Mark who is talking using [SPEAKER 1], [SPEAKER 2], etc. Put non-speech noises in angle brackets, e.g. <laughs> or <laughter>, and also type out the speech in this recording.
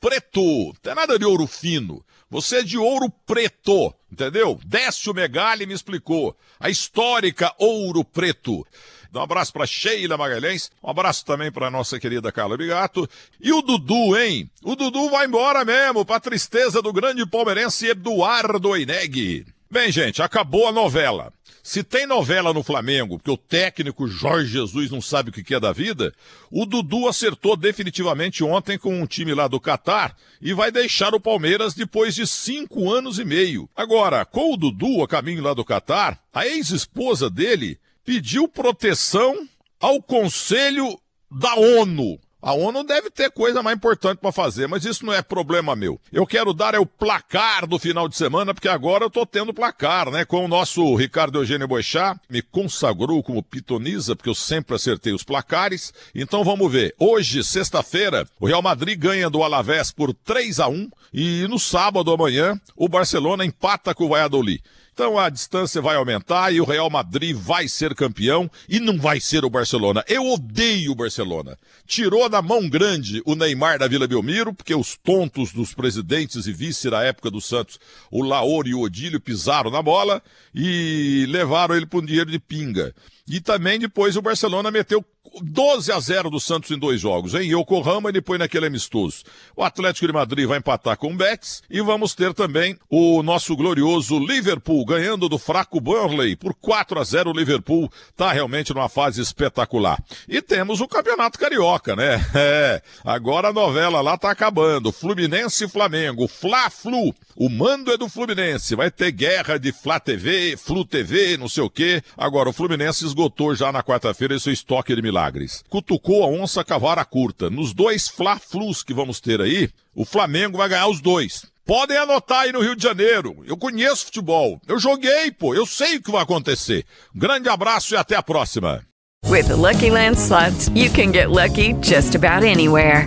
[SPEAKER 1] Preto. Tem nada de ouro fino. Você é de ouro preto, entendeu? Décio Megali me explicou. A histórica Ouro Preto. Um abraço para Sheila Magalhães, um abraço também para nossa querida Carla Bigato. E o Dudu, hein? O Dudu vai embora mesmo, pra tristeza do grande palmeirense Eduardo Eneg. Bem, gente, acabou a novela. Se tem novela no Flamengo, porque o técnico Jorge Jesus não sabe o que é da vida, o Dudu acertou definitivamente ontem com um time lá do Catar e vai deixar o Palmeiras depois de cinco anos e meio. Agora, com o Dudu a caminho lá do Catar, a ex-esposa dele pediu proteção ao Conselho da ONU. A ONU deve ter coisa mais importante para fazer, mas isso não é problema meu. Eu quero dar é o placar do final de semana, porque agora eu tô tendo placar, né? Com o nosso Ricardo Eugênio Boixá, me consagrou como pitoniza, porque eu sempre acertei os placares. Então vamos ver. Hoje, sexta-feira, o Real Madrid ganha do Alavés por 3 a 1 e no sábado amanhã, o Barcelona empata com o Valladolid. Então a distância vai aumentar e o Real Madrid vai ser campeão e não vai ser o Barcelona. Eu odeio o Barcelona. Tirou da mão grande o Neymar da Vila Belmiro, porque os tontos dos presidentes e vice da época do Santos, o Laor e o Odílio, pisaram na bola e levaram ele para um dinheiro de pinga. E também depois o Barcelona meteu 12 a 0 do Santos em dois jogos, em Yokohama e depois naquele amistoso. O Atlético de Madrid vai empatar com o Betis e vamos ter também o nosso glorioso Liverpool ganhando do fraco Burnley por 4 a 0 o Liverpool tá realmente numa fase espetacular. E temos o Campeonato Carioca, né? <laughs> É, agora a novela lá tá acabando. Fluminense e Flamengo, Fla-Flu. O mando é do Fluminense. Vai ter guerra de Fla TV, Flu TV, não sei o quê. Agora o Fluminense esgotou já na quarta-feira seu estoque de milagres. Cutucou a onça cavara curta. Nos dois Fla-Flus que vamos ter aí, o Flamengo vai ganhar os dois. Podem anotar aí no Rio de Janeiro. Eu conheço futebol. Eu joguei, pô. Eu sei o que vai acontecer. Grande abraço e até a próxima.
[SPEAKER 2] With the Lucky Land slots, you can get lucky just about anywhere.